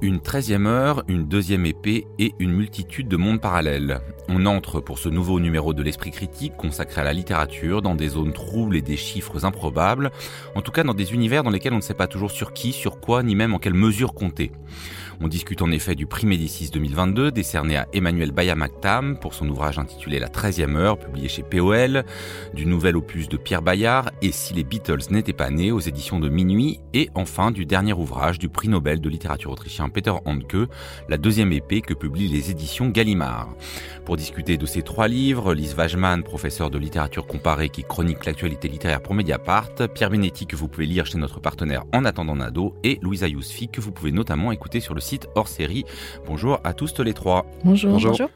Une treizième heure, une deuxième épée et une multitude de mondes parallèles. On entre pour ce nouveau numéro de l'Esprit critique consacré à la littérature dans des zones troubles et des chiffres improbables, en tout cas dans des univers dans lesquels on ne sait pas toujours sur qui, sur quoi, ni même en quelle mesure compter. On discute en effet du prix Médicis 2022 décerné à Emmanuel Bayamaktam pour son ouvrage intitulé La 13e heure, publié chez POL, du nouvel opus de Pierre Bayard et Si les Beatles n'étaient pas nés aux éditions de Minuit, et enfin du dernier ouvrage du prix Nobel de littérature autrichien Peter Handke, la deuxième épée que publient les éditions Gallimard. Pour discuter de ces trois livres, Lise Wajman, professeur de littérature comparée qui chronique l'actualité littéraire pour Mediapart, Pierre Benetti que vous pouvez lire chez notre partenaire En attendant Nado et Louisa Yousfi que vous pouvez notamment écouter sur le site hors série. Bonjour à tous les trois. Bonjour. Bonjour.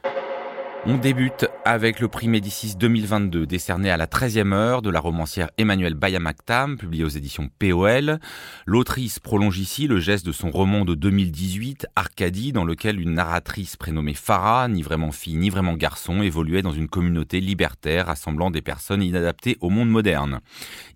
On débute avec le prix Médicis 2022 décerné à la 13e heure de la romancière Emmanuelle Bayamaktam, publié aux éditions POL. L'autrice prolonge ici le geste de son roman de 2018, Arcadie, dans lequel une narratrice prénommée Farah, ni vraiment fille ni vraiment garçon, évoluait dans une communauté libertaire rassemblant des personnes inadaptées au monde moderne.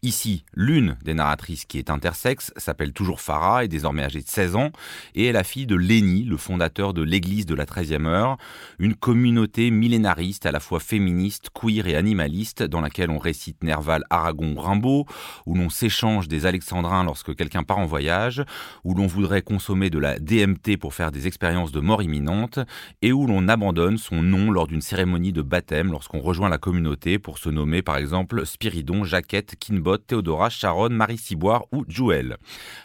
Ici, l'une des narratrices qui est intersexe s'appelle toujours Farah, est désormais âgée de 16 ans, et est la fille de Léni, le fondateur de l'église de la 13e heure, une communauté millénariste, à la fois féministe, queer et animaliste, dans laquelle on récite Nerval, Aragon, Rimbaud, où l'on s'échange des alexandrins lorsque quelqu'un part en voyage, où l'on voudrait consommer de la DMT pour faire des expériences de mort imminente, et où l'on abandonne son nom lors d'une cérémonie de baptême lorsqu'on rejoint la communauté pour se nommer par exemple Spiridon, Jaquette, Kinbot, Théodora, Sharon, Marie Ciboire ou Jouel.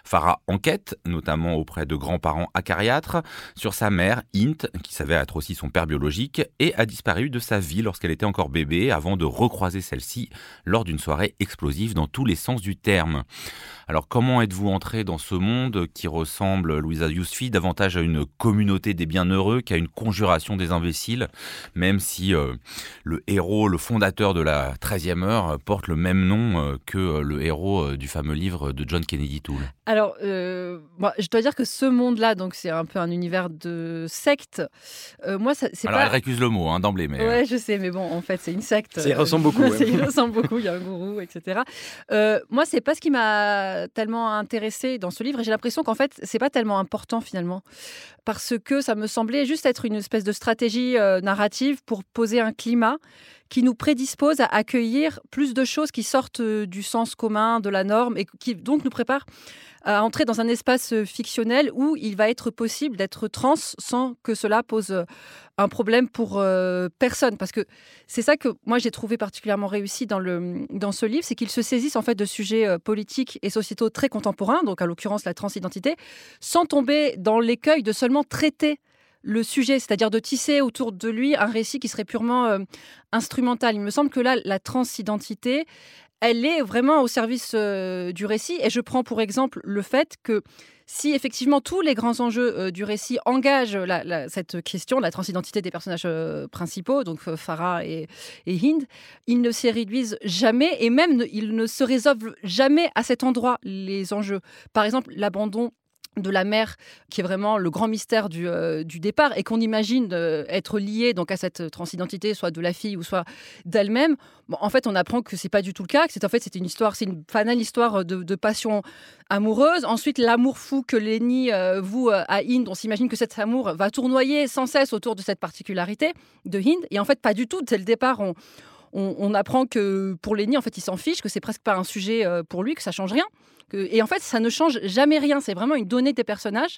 Farah enquête, notamment auprès de grands-parents acariâtres, sur sa mère, Int, qui savait être aussi son père biologique, et a disparu de sa vie lorsqu'elle était encore bébé avant de recroiser celle-ci lors d'une soirée explosive dans tous les sens du terme. Alors comment êtes-vous entré dans ce monde qui ressemble, Louisa Yousfi, davantage à une communauté des bienheureux qu'à une conjuration des imbéciles, même si euh, le héros, le fondateur de la 13e heure, porte le même nom euh, que euh, le héros du fameux livre de John Kennedy Toole? Alors, je dois dire que ce monde-là, donc c'est un peu un univers de secte. moi, c'est pas... Alors, elle récuse le mot hein, d'emblée, mais... Ouais, je sais, mais bon, en fait, c'est une secte. Ça y ressemble beaucoup. ça y ressemble beaucoup, il y a un gourou, etc. moi, c'est pas ce qui m'a tellement intéressé dans ce livre et j'ai l'impression qu'en fait, c'est pas tellement important finalement. Parce que ça me semblait juste être une espèce de stratégie euh, narrative pour poser un climat qui nous prédispose à accueillir plus de choses qui sortent euh, du sens commun, de la norme, et qui donc nous prépare à entrer dans un espace euh, fictionnel où il va être possible d'être trans sans que cela pose euh, un problème pour personne. Parce que c'est ça que moi j'ai trouvé particulièrement réussi dans, le, dans ce livre, c'est qu'il se saisisse en fait de sujets politiques et sociétaux très contemporains, donc à l'occurrence la transidentité, sans tomber dans l'écueil de seulement traiter le sujet, c'est-à-dire de tisser autour de lui un récit qui serait purement euh, instrumental. Il me semble que là, la transidentité, elle est vraiment au service euh, du récit. Et je prends pour exemple le fait que si effectivement tous les grands enjeux euh, du récit engagent cette question, la transidentité des personnages principaux, donc Farah et, et, Hind, ils ne s'y réduisent jamais et même ils ne se résolvent jamais à cet endroit, les enjeux. Par exemple, l'abandon de la mère, qui est vraiment le grand mystère du, euh, départ, et qu'on imagine euh, être lié donc à cette transidentité, soit de la fille ou soit d'elle-même. en fait, on apprend que c'est pas du tout le cas, que c'est en fait c'est une histoire, c'est une banale histoire de, passion amoureuse. Ensuite, l'amour fou que Lenny euh, voue à Hind, on s'imagine que cet amour va tournoyer sans cesse autour de cette particularité de Hind, et en fait pas du tout. Dès le départ, on, on, apprend que pour Lenny, en fait, il s'en fiche, que c'est presque pas un sujet pour lui, que ça change rien. Et en fait, ça ne change jamais rien. C'est vraiment une donnée des personnages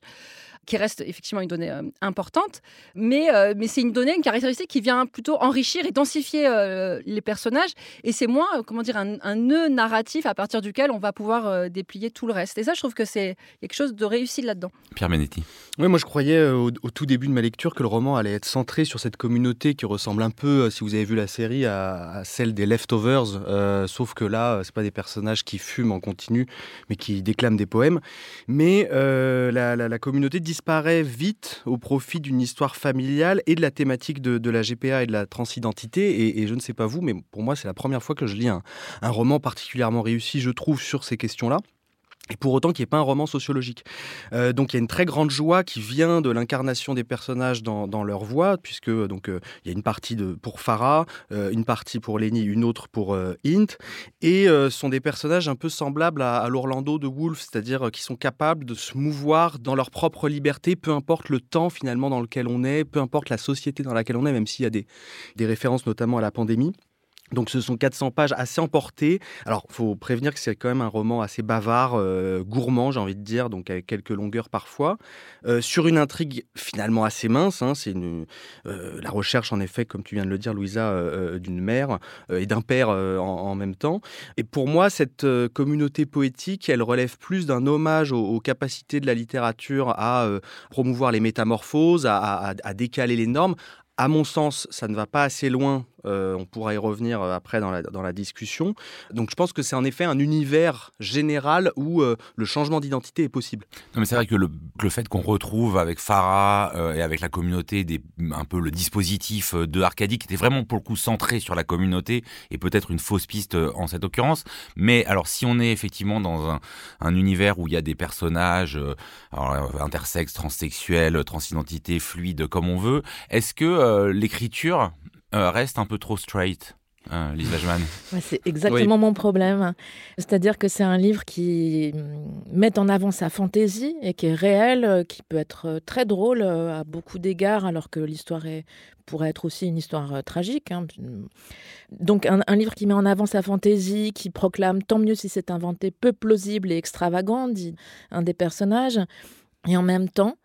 qui reste effectivement une donnée euh, importante, mais, euh, mais c'est une donnée, une caractéristique qui vient plutôt enrichir et densifier euh, les personnages, et c'est moins, comment dire, un, nœud narratif à partir duquel on va pouvoir déplier tout le reste. Et ça, je trouve que c'est quelque chose de réussi là-dedans. Pierre Benetti. Oui, moi je croyais au, tout début de ma lecture que le roman allait être centré sur cette communauté qui ressemble un peu, si vous avez vu la série, à, celle des Leftovers, sauf que là, c'est pas des personnages qui fument en continu, mais qui déclament des poèmes. Mais la, la, la communauté dit disparaît vite au profit d'une histoire familiale et de la thématique de, la GPA et de la transidentité. Et, je ne sais pas vous, mais pour moi, c'est la première fois que je lis un, roman particulièrement réussi, je trouve, sur ces questions-là. Et pour autant qui n'est pas un roman sociologique. Euh, donc il y a une très grande joie qui vient de l'incarnation des personnages dans, leur voix, puisque donc euh, il y a une partie pour Farah, euh, une partie pour Lenny, une autre pour Int, et sont des personnages un peu semblables à, l'Orlando de Wolf, c'est-à-dire qui sont capables de se mouvoir dans leur propre liberté, peu importe le temps finalement dans lequel on est, peu importe la société dans laquelle on est, même s'il y a des, des références notamment à la pandémie. Donc ce sont 400 pages assez emportées. Alors faut prévenir que c'est quand même un roman assez bavard, euh, gourmand j'ai envie de dire, donc avec quelques longueurs parfois, euh, sur une intrigue finalement assez mince. Hein. c'est euh, la recherche en effet, comme tu viens de le dire Louisa, d'une mère et d'un père en, même temps. Et pour moi cette communauté poétique, elle relève plus d'un hommage aux, capacités de la littérature à promouvoir les métamorphoses, à décaler les normes, à mon sens, ça ne va pas assez loin. Euh, on pourra y revenir euh, après dans la, discussion. Donc je pense que c'est en effet un univers général où euh, le changement d'identité est possible. Non, mais c'est vrai que le, fait qu'on retrouve avec Farah et avec la communauté un peu le dispositif de Arcadie qui était vraiment pour le coup centré sur la communauté et peut-être une fausse piste en cette occurrence. Mais alors si on est effectivement dans un, un univers où il y a des personnages intersexes, transsexuels, transidentités, fluides comme on veut, est-ce que l'écriture euh, reste un peu trop straight euh, Lisa c'est exactement mon problème. C'est-à-dire que c'est un livre qui mm, met en avant sa fantaisie et qui est réel, qui peut être très drôle à beaucoup d'égards, alors que l'histoire pourrait être aussi une histoire tragique. Hein. Donc un, un, livre qui met en avant sa fantaisie, qui proclame tant mieux si c'est inventé, peu plausible et extravagant, dit un des personnages, et en même temps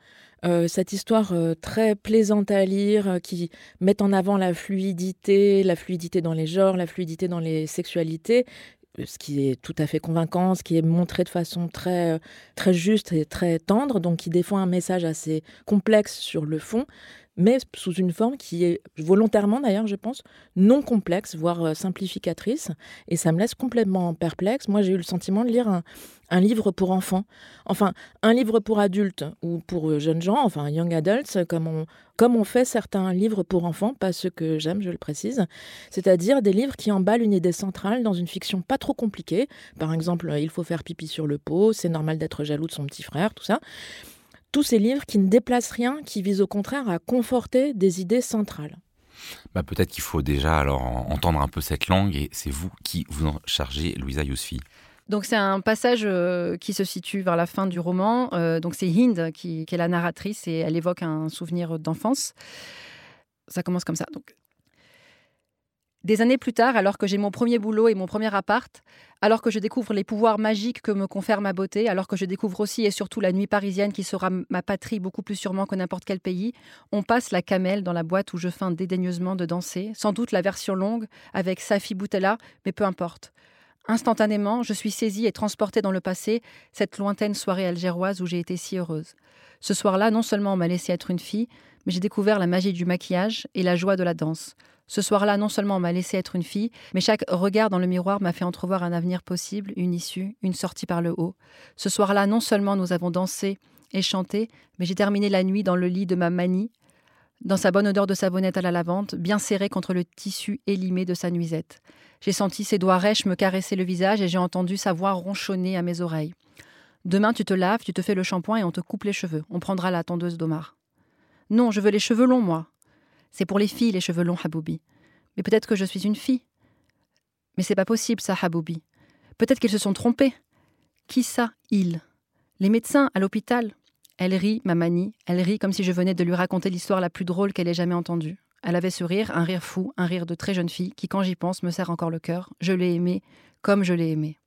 euh, cette histoire euh, très plaisante à lire, euh, qui met en avant la fluidité, la fluidité dans les genres, la fluidité dans les sexualités, ce qui est tout à fait convaincant, ce qui est montré de façon très, très juste et très tendre, donc qui défend un message assez complexe sur le fond, mais sous une forme qui est volontairement d'ailleurs, je pense, non complexe, voire euh, simplificatrice. Et ça me laisse complètement perplexe. Moi, j'ai eu le sentiment de lire un, livre pour enfants. Enfin, un livre pour adultes ou pour euh, jeunes gens, enfin young adults, comme on, comme on fait certains livres pour enfants, pas ceux que j'aime, je le précise. C'est-à-dire des livres qui emballent une idée centrale dans une fiction pas trop compliquée. Par exemple, il faut faire pipi sur le pot, c'est normal d'être jaloux de son petit frère, tout ça tous ces livres qui ne déplacent rien, qui visent au contraire à conforter des idées centrales. Bah peut-être qu'il faut déjà alors entendre un peu cette langue et c'est vous qui vous en chargez, Louisa Yousfi. Donc c'est un passage euh, qui se situe vers la fin du roman. Euh, donc c'est Hind qui, qui, est la narratrice et elle évoque un souvenir d'enfance. Ça commence comme ça. Donc des années plus tard, alors que j'ai mon premier boulot et mon premier appart, alors que je découvre les pouvoirs magiques que me confère ma beauté, alors que je découvre aussi et surtout la nuit parisienne qui sera ma patrie beaucoup plus sûrement que n'importe quel pays, on passe la camelle dans la boîte où je feins dédaigneusement de danser, sans doute la version longue avec Safi Boutella, mais peu importe. Instantanément, je suis saisie et transportée dans le passé, cette lointaine soirée algéroise où j'ai été si heureuse. Ce soir-là, non seulement on m'a laissé être une fille, mais j'ai découvert la magie du maquillage et la joie de la danse. Ce soir-là, non seulement on m'a laissé être une fille, mais chaque regard dans le miroir m'a fait entrevoir un avenir possible, une issue, une sortie par le haut. Ce soir-là, non seulement nous avons dansé et chanté, mais j'ai terminé la nuit dans le lit de ma manie, dans sa bonne odeur de savonnette à la lavande, bien serrée contre le tissu élimé de sa nuisette. J'ai senti ses doigts rêches me caresser le visage et j'ai entendu sa voix ronchonner à mes oreilles. Demain, tu te laves, tu te fais le shampoing et on te coupe les cheveux. On prendra la tondeuse d'Omar. Non, je veux les cheveux longs, moi. C'est pour les filles, les cheveux longs, Haboubi. Mais peut-être que je suis une fille. Mais c'est pas possible, ça, Haboubi. Peut-être qu'ils se sont trompés. Qui ça, ils? Les médecins, à l'hôpital. Elle rit, ma manie. Elle rit comme si je venais de lui raconter l'histoire la plus drôle qu'elle ait jamais entendue. Elle avait ce rire, un rire fou, un rire de très jeune fille, qui, quand j'y pense, me serre encore le cœur. Je l'ai aimé comme je l'ai aimé.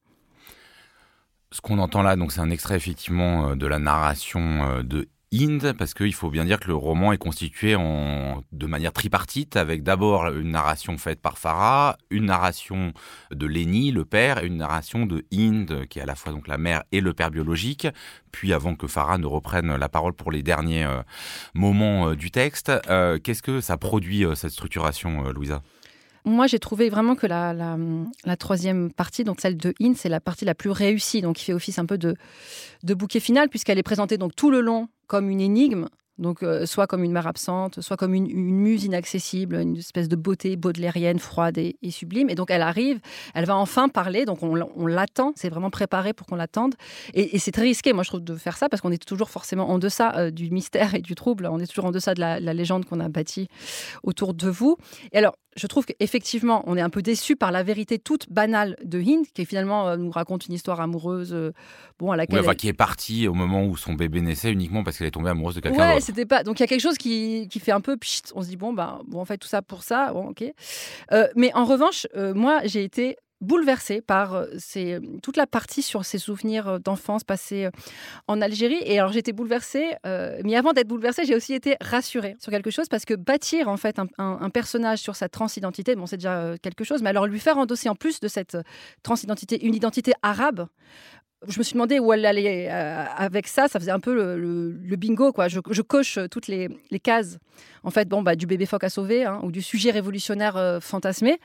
Ce qu'on entend là, donc c'est un extrait effectivement euh, de la narration euh, de Inde, parce qu'il faut bien dire que le roman est constitué en, de manière tripartite, avec d'abord une narration faite par Farah, une narration de Lenny, le père, et une narration de Inde, qui est à la fois donc la mère et le père biologique. Puis, avant que Farah ne reprenne la parole pour les derniers euh, moments euh, du texte, euh, qu'est-ce que ça produit cette structuration, Louisa? Moi, j'ai trouvé vraiment que la, troisième partie, donc celle de In, c'est la partie la plus réussie, donc qui fait office un peu de, de bouquet final, puisqu'elle est présentée donc tout le long comme une énigme, Donc, euh, soit comme une mère absente, soit comme une, muse inaccessible, une espèce de beauté baudelairienne, froide et, sublime. Et donc, elle arrive, elle va enfin parler, donc on, l'attend, c'est vraiment préparé pour qu'on l'attende. Et, c'est très risqué, moi, je trouve, de faire ça, parce qu'on est toujours forcément en deçà euh, du mystère et du trouble, on est toujours en deçà de la, la légende qu'on a bâtie autour de vous. Et alors, je trouve qu'effectivement, on est un peu déçu par la vérité toute banale de Hind, qui finalement euh, nous raconte une histoire amoureuse, bon, à laquelle. qui est partie au moment où son bébé naissait uniquement parce qu'elle est tombée amoureuse de quelqu'un ouais, Donc il y a quelque chose qui, qui fait un peu pchit, on se dit, bon, bah, bon, on fait tout ça pour ça, bon, ok. Euh, mais en revanche, moi, j'ai été bouleversée par euh, ces, toute la partie sur ses souvenirs euh, d'enfance passés euh, en Algérie. Et alors j'étais bouleversée, mais avant d'être bouleversée, j'ai aussi été rassurée sur quelque chose parce que bâtir en fait un, personnage sur sa transidentité, bon c'est déjà quelque chose, mais alors lui faire endosser en plus de cette transidentité une identité arabe, je me suis demandé où elle allait euh, avec ça. Ça faisait un peu le, bingo, quoi. Je, coche toutes les, cases, en fait, bon, bah, du bébé phoque à sauver hein, ou du sujet révolutionnaire euh, fantasmé.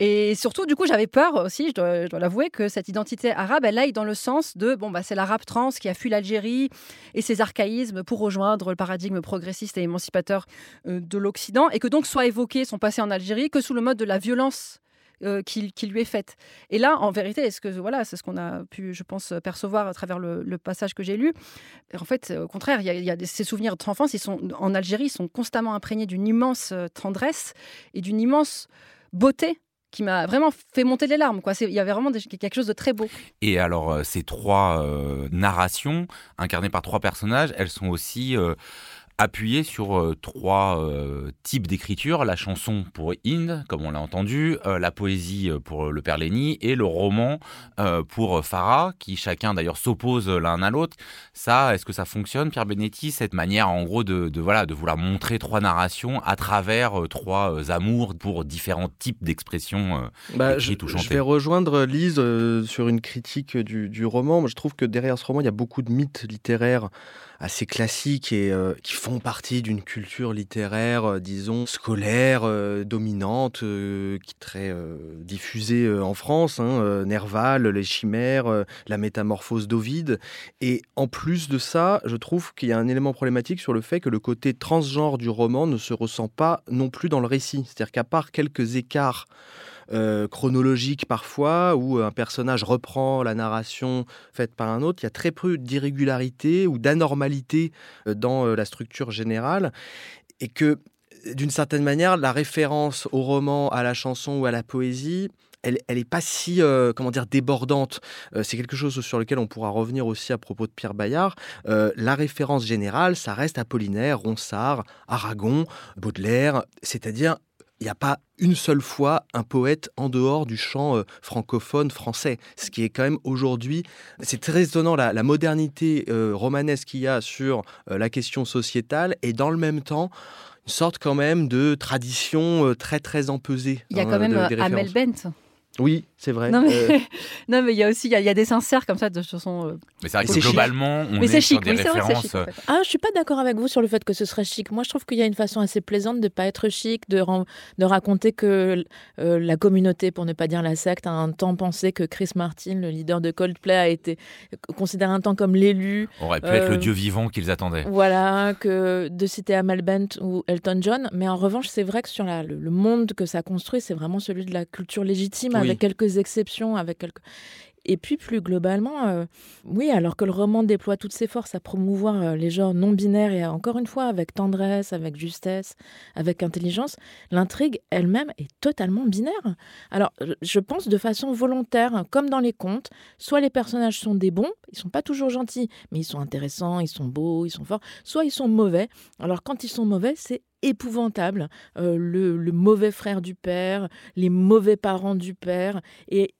Et surtout, du coup, j'avais peur aussi, je dois, l'avouer, que cette identité arabe, elle aille dans le sens de, bon, bah, c'est l'arabe trans qui a fui l'Algérie et ses archaïsmes pour rejoindre le paradigme progressiste et émancipateur euh, de l'Occident, et que donc soit évoqué son passé en Algérie que sous le mode de la violence euh, qui, lui est faite. Et là, en vérité, est-ce que voilà, c'est ce qu'on a pu, je pense, percevoir à travers le, passage que j'ai lu. En fait, au contraire, il y a, ces souvenirs d'enfance, ils sont en Algérie, sont constamment imprégnés d'une immense euh, tendresse et d'une immense beauté qui m'a vraiment fait monter les larmes. Quoi. Il y avait vraiment quelque chose de très beau. Et alors, euh, ces trois narrations, incarnées par trois personnages, elles sont aussi appuyé sur euh, trois euh, types d'écriture la chanson pour Inde, comme on l'a entendu, euh, la poésie pour le père Léni et le roman pour Farah, qui chacun d'ailleurs s'oppose l'un à l'autre. Ça, est-ce que ça fonctionne, Pierre Benetti, cette manière en gros de, voilà, de vouloir montrer trois narrations à travers trois amours pour différents types d'expressions bah, je, je, vais rejoindre Lise sur une critique du, du roman. Je trouve que derrière ce roman, il y a beaucoup de mythes littéraires assez classiques et euh, qui font partie d'une culture littéraire, euh, disons, scolaire, euh, dominante, qui est très diffusée en France. Hein, Nerval, les chimères, la métamorphose d'Ovide. Et en plus de ça, je trouve qu'il y a un élément problématique sur le fait que le côté transgenre du roman ne se ressent pas non plus dans le récit. C'est-à-dire qu'à part quelques écarts euh, chronologique parfois, où un personnage reprend la narration faite par un autre. Il y a très peu d'irrégularité ou d'anormalité euh, dans euh, la structure générale. Et que, d'une certaine manière, la référence au roman, à la chanson ou à la poésie, elle, n'est pas si comment dire débordante. c'est quelque chose sur lequel on pourra revenir aussi à propos de Pierre Bayard. la référence générale, ça reste Apollinaire, Ronsard, Aragon, Baudelaire, c'est-à-dire il n'y a pas une seule fois un poète en dehors du champ euh, francophone français. Ce qui est quand même aujourd'hui, c'est très étonnant la, modernité euh, romanesque qu'il y a sur euh, la question sociétale et dans le même temps une sorte quand même de tradition très très empesée. Il y a quand même Amel Bent. Oui, c'est vrai. Non mais, euh, non, mais il y a aussi il y, a des sincères comme ça de chansons. Euh, mais c'est vrai que globalement, on mais est, chic. des références. Chic, euh, Ah, je suis pas d'accord avec vous sur le fait que ce serait chic. Moi, je trouve qu'il y a une façon assez plaisante de pas être chic, de, de raconter que la communauté, pour ne pas dire la secte, a un temps pensé que Chris Martin, le leader de Coldplay, a été considéré un temps comme l'élu. Aurait pu être le dieu vivant qu'ils attendaient. Voilà, que de citer Amal Bent ou Elton John. Mais en revanche, c'est vrai que sur la, le, monde que ça construit, c'est vraiment celui de la culture légitime, avec quelques exceptions avec quelques... Et puis plus globalement, euh, oui, alors que le roman déploie toutes ses forces à promouvoir euh, les genres non binaires et encore une fois avec tendresse, avec justesse, avec intelligence, l'intrigue elle-même est totalement binaire. Alors je pense de façon volontaire, comme dans les contes, soit les personnages sont des bons, ils sont pas toujours gentils, mais ils sont intéressants, ils sont beaux, ils sont forts, soit ils sont mauvais. Alors quand ils sont mauvais, c'est épouvantable, euh, le, le, mauvais frère du père, les mauvais parents du père, et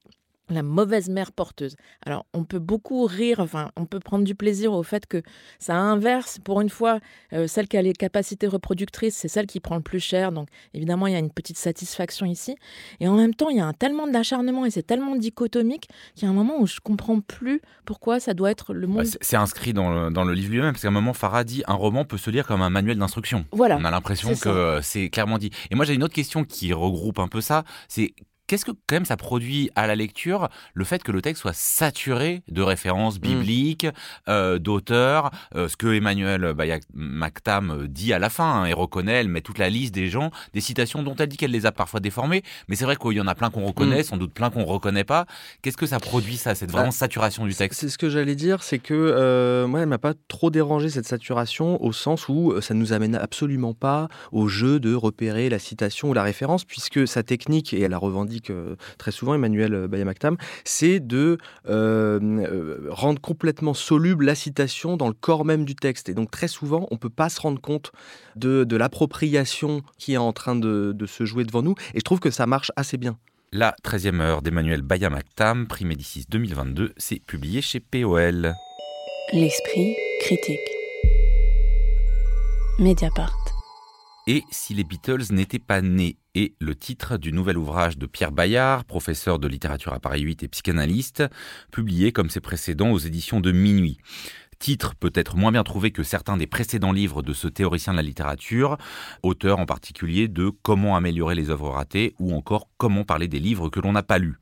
la mauvaise mère porteuse. Alors, on peut beaucoup rire, enfin, on peut prendre du plaisir au fait que ça inverse. Pour une fois, euh, celle qui a les capacités reproductrices, c'est celle qui prend le plus cher. Donc, évidemment, il y a une petite satisfaction ici. Et en même temps, il y a un tellement d'acharnement et c'est tellement dichotomique qu'il y a un moment où je comprends plus pourquoi ça doit être le bah, monde. c'est inscrit dans le, dans le livre lui-même, parce qu'à un moment, Farah dit un roman peut se lire comme un manuel d'instruction. Voilà. On a l'impression que c'est clairement dit. Et moi, j'ai une autre question qui regroupe un peu ça. C'est qu'est-ce que quand même ça produit à la lecture le fait que le texte soit saturé de références mm. bibliques, euh, d'auteurs, euh, ce que Emmanuel Mactam euh, dit à la fin, hein, et reconnaît, elle met toute la liste des gens, des citations dont elle dit qu'elle les a parfois déformées, mais c'est vrai qu'il y en a plein qu'on reconnaît, mm. sans doute plein qu'on reconnaît pas. Qu'est-ce que ça produit ça, cette vraiment bah, saturation du texte? C'est ce que j'allais dire, c'est que moi, elle m'a pas trop dérangé cette saturation au sens où ça nous amène absolument pas au jeu de repérer la citation ou la référence, puisque sa technique, et elle la revendique très souvent Emmanuel Bayamaktam, c'est de rendre complètement soluble la citation dans le corps même du texte. Et donc très souvent, on ne peut pas se rendre compte de, l'appropriation qui est en train de, se jouer devant nous. Et je trouve que ça marche assez bien. La 13e heure d'Emmanuel Bayamaktam, prix Médicis 2022, c'est publié chez POL. L'esprit critique. Mediapart. Et si les Beatles n'étaient pas nés. Et le titre du nouvel ouvrage de Pierre Bayard, professeur de littérature à Paris 8 et psychanalyste, publié comme ses précédents aux éditions de Minuit titre peut-être moins bien trouvé que certains des précédents livres de ce théoricien de la littérature, auteur en particulier de Comment améliorer les œuvres ratées ou encore Comment parler des livres que l'on n'a pas lus.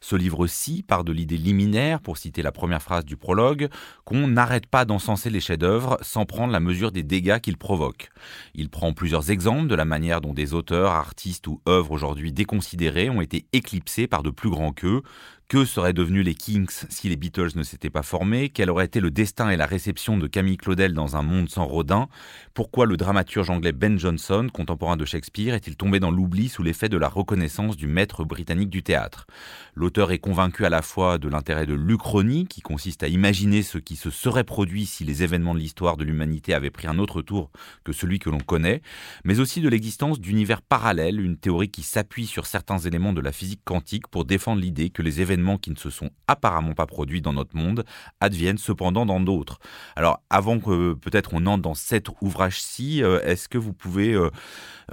Ce livre-ci part de l'idée liminaire, pour citer la première phrase du prologue, qu'on n'arrête pas d'encenser les chefs-d'œuvre sans prendre la mesure des dégâts qu'ils provoquent. Il prend plusieurs exemples de la manière dont des auteurs, artistes ou œuvres aujourd'hui déconsidérées ont été éclipsés par de plus grands qu'eux, que seraient devenus les Kings si les Beatles ne s'étaient pas formés? Quel aurait été le destin et la réception de Camille Claudel dans un monde sans Rodin? Pourquoi le dramaturge anglais Ben Jonson, contemporain de Shakespeare, est-il tombé dans l'oubli sous l'effet de la reconnaissance du maître britannique du théâtre? L'auteur est convaincu à la fois de l'intérêt de l'Uchronie, qui consiste à imaginer ce qui se serait produit si les événements de l'histoire de l'humanité avaient pris un autre tour que celui que l'on connaît, mais aussi de l'existence d'univers parallèles, une théorie qui s'appuie sur certains éléments de la physique quantique pour défendre l'idée que les événements qui ne se sont apparemment pas produits dans notre monde adviennent cependant dans d'autres. Alors avant que peut-être on entre dans cet ouvrage-ci, euh, est-ce que vous pouvez, euh,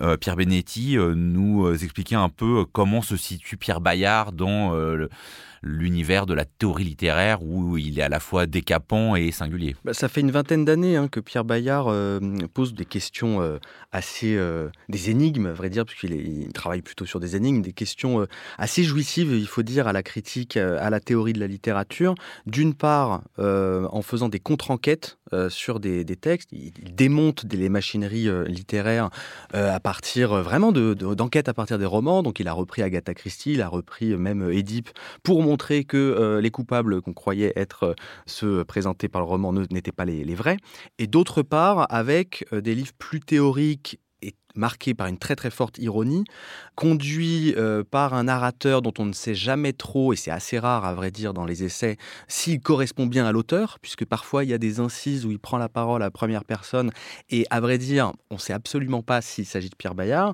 euh, Pierre Benetti, nous expliquer un peu comment se situe Pierre Bayard dans l'univers de la théorie littéraire où il est à la fois décapant et singulier. Bah, ça fait une vingtaine d'années hein, que Pierre Bayard euh, pose des questions euh, assez. Euh, des énigmes, à vrai dire, puisqu'il il travaille plutôt sur des énigmes, des questions assez jouissives, il faut dire, à la critique, à la théorie de la littérature. D'une part, en faisant des contre-enquêtes sur des, textes, il, démonte des, les machineries littéraires à partir vraiment d'enquêtes de, à partir des romans. Donc il a repris Agatha Christie, il a repris même Édipe pour montrer que euh, les coupables qu'on croyait être euh, ceux présentés par le roman n'étaient pas les, vrais. Et d'autre part, avec euh, des livres plus théoriques marqué par une très très forte ironie, conduit euh, par un narrateur dont on ne sait jamais trop, et c'est assez rare à vrai dire dans les essais, s'il correspond bien à l'auteur, puisque parfois il y a des incises où il prend la parole à première personne, et à vrai dire, on ne sait absolument pas s'il s'agit de Pierre Bayard.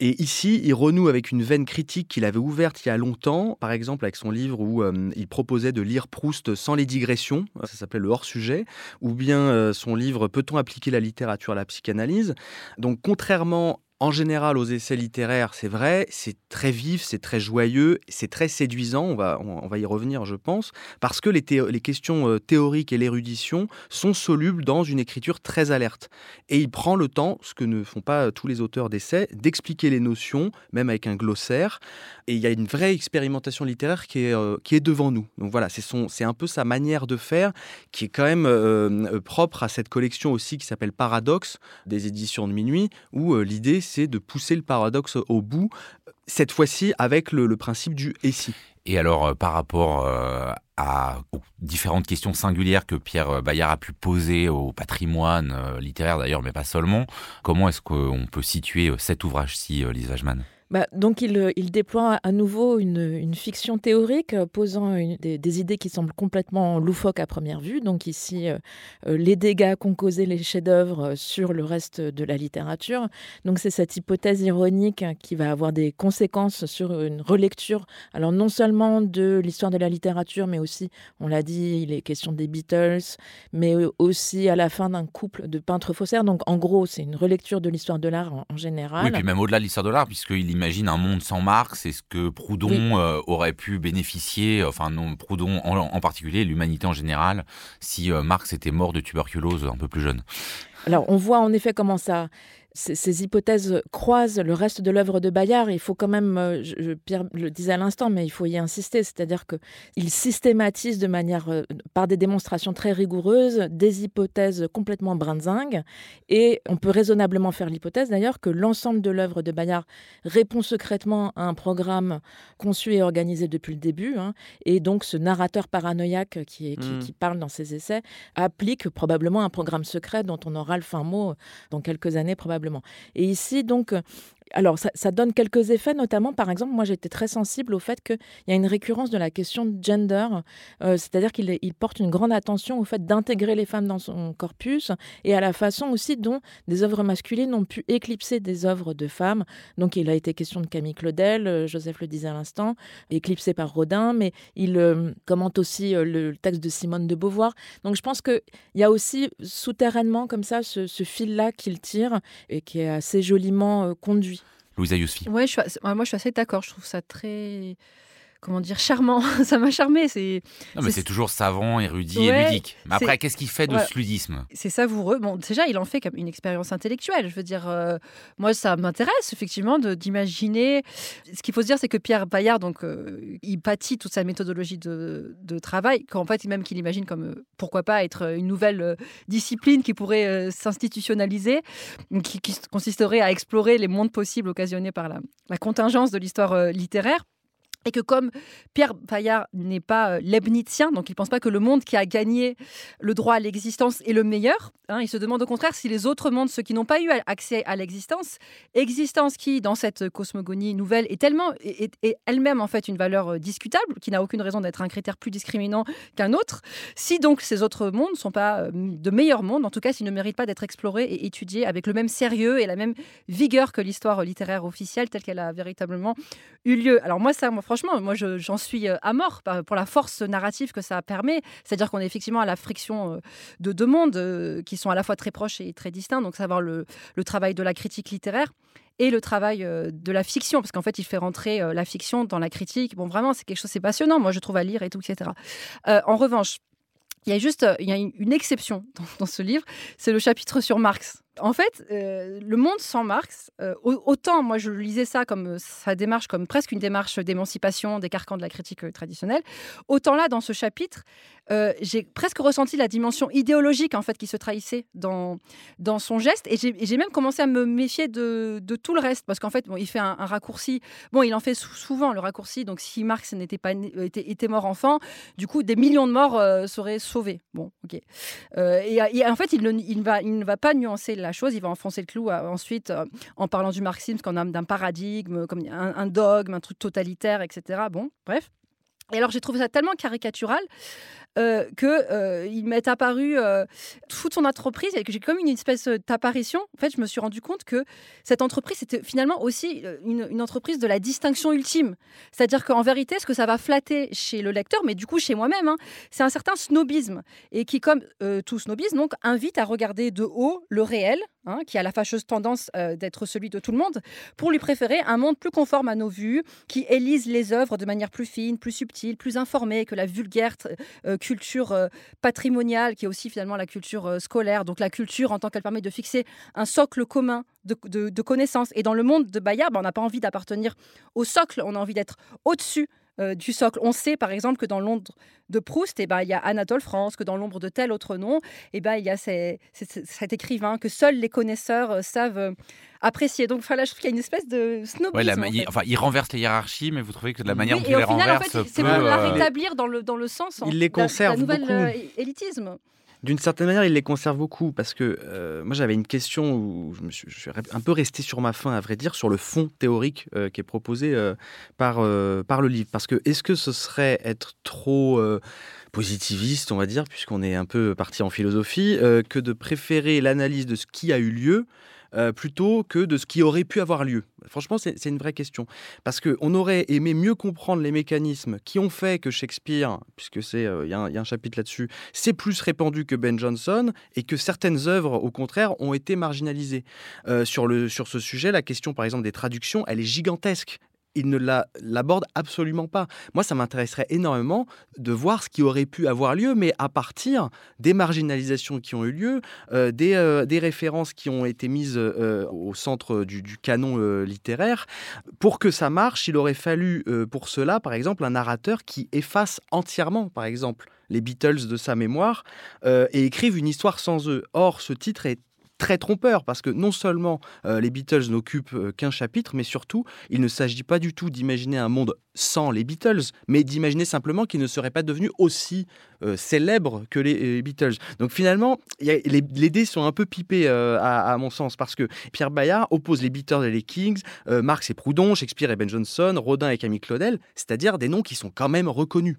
Et ici, il renoue avec une veine critique qu'il avait ouverte il y a longtemps, par exemple avec son livre où euh, il proposait de lire Proust sans les digressions, ça s'appelait Le hors-sujet, ou bien euh, son livre Peut-on appliquer la littérature à la psychanalyse? Donc contrairement contrairement en général, aux essais littéraires, c'est vrai, c'est très vif, c'est très joyeux, c'est très séduisant, on va, on, va y revenir, je pense, parce que les, les questions euh, théoriques et l'érudition sont solubles dans une écriture très alerte. Et il prend le temps, ce que ne font pas tous les auteurs d'essais, d'expliquer les notions, même avec un glossaire. Et il y a une vraie expérimentation littéraire qui est, euh, qui est devant nous. Donc voilà, c'est un peu sa manière de faire, qui est quand même euh, propre à cette collection aussi qui s'appelle Paradoxe, des éditions de minuit, où l'idée c'est de pousser le paradoxe au bout, cette fois-ci avec le, principe du et si. Et alors, euh, par rapport euh, à, aux différentes questions singulières que Pierre Bayard a pu poser au patrimoine euh, littéraire d'ailleurs, mais pas seulement, comment est-ce qu'on peut situer cet ouvrage-ci, Lise Wajman bah, donc il, euh, il, déploie à nouveau une, fiction théorique euh, posant des, idées qui semblent complètement loufoques à première vue. Donc ici, euh, les dégâts qu'ont causés les chefs-d'œuvre sur le reste de la littérature. Donc c'est cette hypothèse ironique qui va avoir des conséquences sur une relecture. Alors non seulement de l'histoire de la littérature, mais aussi, on l'a dit, il est question des Beatles, mais aussi à la fin d'un couple de peintres faussaires. Donc en gros, c'est une relecture de l'histoire de l'art en, général. Oui, puis même au-delà de l'histoire de l'art, puisqu'il imagine un monde sans Marx, c'est ce que Proudhon euh, aurait pu bénéficier, enfin non, Proudhon en, particulier, l'humanité en général, si euh, Marx était mort de tuberculose un peu plus jeune? Alors, on voit en effet comment ça, ces, hypothèses croisent le reste de l'œuvre de Bayard. Il faut quand même, euh, je, Pierre le disait à l'instant, mais il faut y insister, c'est-à-dire qu'il systématise de manière, euh, par des démonstrations très rigoureuses, des hypothèses complètement brinzingues. Et on peut raisonnablement faire l'hypothèse d'ailleurs que l'ensemble de l'œuvre de Bayard répond secrètement à un programme conçu et organisé depuis le début. Hein. et donc ce narrateur paranoïaque qui, qui, mmh. qui parle dans ses essais applique probablement un programme secret dont on aura le fin mot dans quelques années probablement et ici, donc, alors, ça, donne quelques effets, notamment, par exemple, moi j'étais très sensible au fait qu'il y a une récurrence de la question de gender, euh, c'est-à-dire qu'il porte une grande attention au fait d'intégrer les femmes dans son corpus et à la façon aussi dont des œuvres masculines ont pu éclipser des œuvres de femmes. Donc, il a été question de Camille Claudel, euh, Joseph le disait à l'instant, éclipsé par Rodin, mais il euh, commente aussi le texte de Simone de Beauvoir. Donc, je pense qu'il y a aussi souterrainement, comme ça, ce, ce fil-là qu'il tire et qui est assez joliment conduit. Louisa Yousfi. Ouais, moi je suis assez d'accord. Je trouve ça très comment dire, charmant. ça m'a charmé. C'est, non, mais c'est toujours savant, érudit et ludique. Mais après, qu'est-ce qu'il fait de ce ludisme? C'est savoureux. Bon, déjà, il en fait comme une expérience intellectuelle. Je veux dire, euh, moi, ça m'intéresse effectivement de, d'imaginer. Ce qu'il faut se dire, c'est que Pierre Bayard, donc, euh, il pâtit toute sa méthodologie de, de travail, qu'en fait, même qu'il imagine comme euh, pourquoi pas être une nouvelle discipline qui pourrait s'institutionnaliser, qui, qui, consisterait à explorer les mondes possibles occasionnés par la, la contingence de l'histoire littéraire et que comme Pierre Paillard n'est pas euh, leibnizien, donc il ne pense pas que le monde qui a gagné le droit à l'existence est le meilleur, hein, il se demande au contraire si les autres mondes, ceux qui n'ont pas eu accès à l'existence, existence qui, dans cette cosmogonie nouvelle, est tellement est, elle-même en fait une valeur euh, discutable, qui n'a aucune raison d'être un critère plus discriminant qu'un autre, si donc ces autres mondes ne sont pas euh, de meilleurs mondes, en tout cas s'ils ne méritent pas d'être explorés et étudiés avec le même sérieux et la même vigueur que l'histoire littéraire officielle telle qu'elle a véritablement eu lieu. Alors moi ça, moi franchement, franchement, moi, j'en suis euh, à mort pour la force narrative que ça permet. C'est-à-dire qu'on est effectivement à la friction euh, de deux mondes euh, qui sont à la fois très proches et très distincts. Donc, savoir le, le travail de la critique littéraire et le travail de la fiction, parce qu'en fait, il fait rentrer la fiction dans la critique. Bon, vraiment, c'est quelque chose, c'est passionnant, moi, je trouve, à lire et tout, etc. en revanche, il y a juste il y a une exception dans, ce livre, c'est le chapitre sur Marx. En fait, euh, le monde sans Marx, euh, autant moi je lisais ça comme euh, sa démarche, comme presque une démarche d'émancipation des carcans de la critique traditionnelle, autant là dans ce chapitre, j'ai presque ressenti la dimension idéologique en fait qui se trahissait dans, dans son geste, et j'ai même commencé à me méfier de, de tout le reste parce qu'en fait, bon, il fait un, raccourci. Bon, il en fait souvent le raccourci. Donc, si Marx n'était pas était, était, mort enfant, du coup, des millions de morts seraient sauvés. Bon, ok. Et, en fait, il ne, il va, il ne va pas nuancer la chose, il va enfoncer le clou euh, ensuite euh, en parlant du marxisme qu'on a d'un paradigme, comme un, dogme, un truc totalitaire, etc. Bon, bref. Et alors j'ai trouvé ça tellement caricatural euh, qu'il euh, m'est apparu euh, toute son entreprise et que j'ai comme une espèce d'apparition. En fait, je me suis rendu compte que cette entreprise c'était finalement aussi une, entreprise de la distinction ultime. C'est-à-dire qu'en vérité, ce que ça va flatter chez le lecteur, mais du coup chez moi-même, hein, c'est un certain snobisme et qui, comme tout snobisme, donc invite à regarder de haut le réel, Hein, qui a la fâcheuse tendance euh, d'être celui de tout le monde, pour lui préférer un monde plus conforme à nos vues, qui élise les œuvres de manière plus fine, plus subtile, plus informée que la vulgaire euh, culture euh, patrimoniale, qui est aussi finalement la culture scolaire. Donc la culture en tant qu'elle permet de fixer un socle commun de, connaissances. Et dans le monde de Bayard, ben, on n'a pas envie d'appartenir au socle, on a envie d'être au-dessus euh, du socle. On sait par exemple que dans l'ombre de Proust, eh ben, il y a Anatole France, que dans l'ombre de tel autre nom, eh ben, il y a cet écrivain que seuls les connaisseurs euh, savent euh, apprécier. Donc voilà, je trouve qu'il y a une espèce de snobisme. il, enfin, il renverse les hiérarchies, mais vous trouvez que de la manière dont il les renverse, c'est pour la rétablir dans le, dans le sens. Il les conserve la, la nouvelle élitisme. D'une certaine manière, il les conserve beaucoup parce que euh, moi j'avais une question où je, suis, un peu resté sur ma faim, à vrai dire, sur le fond théorique euh, qui est proposé euh, par le livre. Parce que est-ce que ce serait être trop positiviste, on va dire, puisqu'on est un peu parti en philosophie, que de préférer l'analyse de ce qui a eu lieu euh, plutôt que de ce qui aurait pu avoir lieu Franchement, c'est une vraie question. Parce qu'on aurait aimé mieux comprendre les mécanismes qui ont fait que Shakespeare, puisque c'est euh, il y, a un chapitre là-dessus, c'est plus répandu que Ben Jonson et que certaines œuvres, au contraire, ont été marginalisées. Euh, sur, le, sur ce sujet, la question, par exemple, des traductions, elle est gigantesque il ne l'aborde absolument pas. Moi, ça m'intéresserait énormément de voir ce qui aurait pu avoir lieu, mais à partir des marginalisations qui ont eu lieu, euh, des, euh, des, références qui ont été mises euh, au centre du, du canon littéraire. Pour que ça marche, il aurait fallu pour cela, par exemple, un narrateur qui efface entièrement, par exemple, les Beatles de sa mémoire et écrive une histoire sans eux. Or, ce titre est très trompeur parce que non seulement euh, les Beatles n'occupent euh, qu'un chapitre, mais surtout, il ne s'agit pas du tout d'imaginer un monde sans les Beatles, mais d'imaginer simplement qu'ils ne seraient pas devenus aussi euh, célèbres que les, Beatles. Donc finalement, les, dés sont un peu pipés à, mon sens parce que Pierre Bayard oppose les Beatles et les Kings, Marx et Proudhon, Shakespeare et Ben Jonson, Rodin et Camille Claudel, c'est-à-dire des noms qui sont quand même reconnus.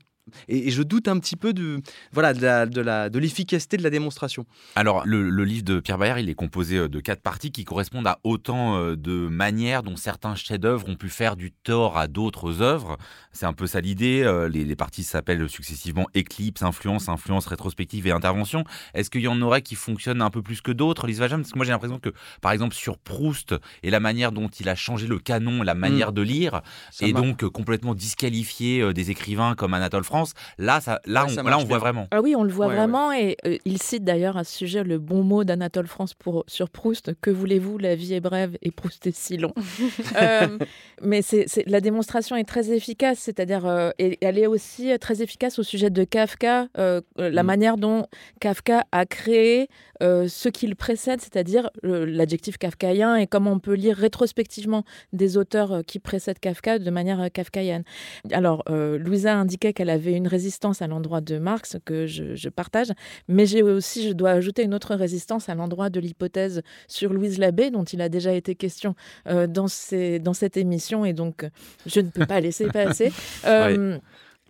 Et, je doute un petit peu de voilà de, la, de, l'efficacité de la démonstration. Alors le, livre de Pierre Bayard, il est composé euh, de quatre parties qui correspondent à autant euh, de manières dont certains chefs-d'œuvre ont pu faire du tort à d'autres œuvres. C'est un peu ça l'idée. Euh, les, parties s'appellent successivement éclipse, influence, influence rétrospective et intervention. Est-ce qu'il y en aurait qui fonctionnent un peu plus que d'autres, Lise Vajam? Parce que moi j'ai l'impression que par exemple sur Proust et la manière dont il a changé le canon, la manière mm. de lire, et donc complètement disqualifié des écrivains comme Anatole France Là, ça, là, on, là on voit vraiment. Ah oui, on le voit vraiment. Et euh, il cite d'ailleurs à ce sujet le bon mot d'Anatole France pour, sur Proust Que voulez-vous, la vie est brève et Proust est si long. Euh, mais c'est, la démonstration est très efficace, c'est-à-dire, euh, elle est aussi très efficace au sujet de Kafka, la mm. manière dont Kafka a créé ce qu'il précède, c'est-à-dire l'adjectif kafkaïen et comment on peut lire rétrospectivement des auteurs qui précèdent Kafka de manière kafkaïenne. Alors, Louisa indiquait qu'elle avait une résistance à l'endroit de Marx que je, partage, mais j'ai aussi, je dois ajouter une autre résistance à l'endroit de l'hypothèse sur Louise Labbé, dont il a déjà été question euh, dans, ces, dans cette émission, et donc je ne peux pas laisser passer. Euh,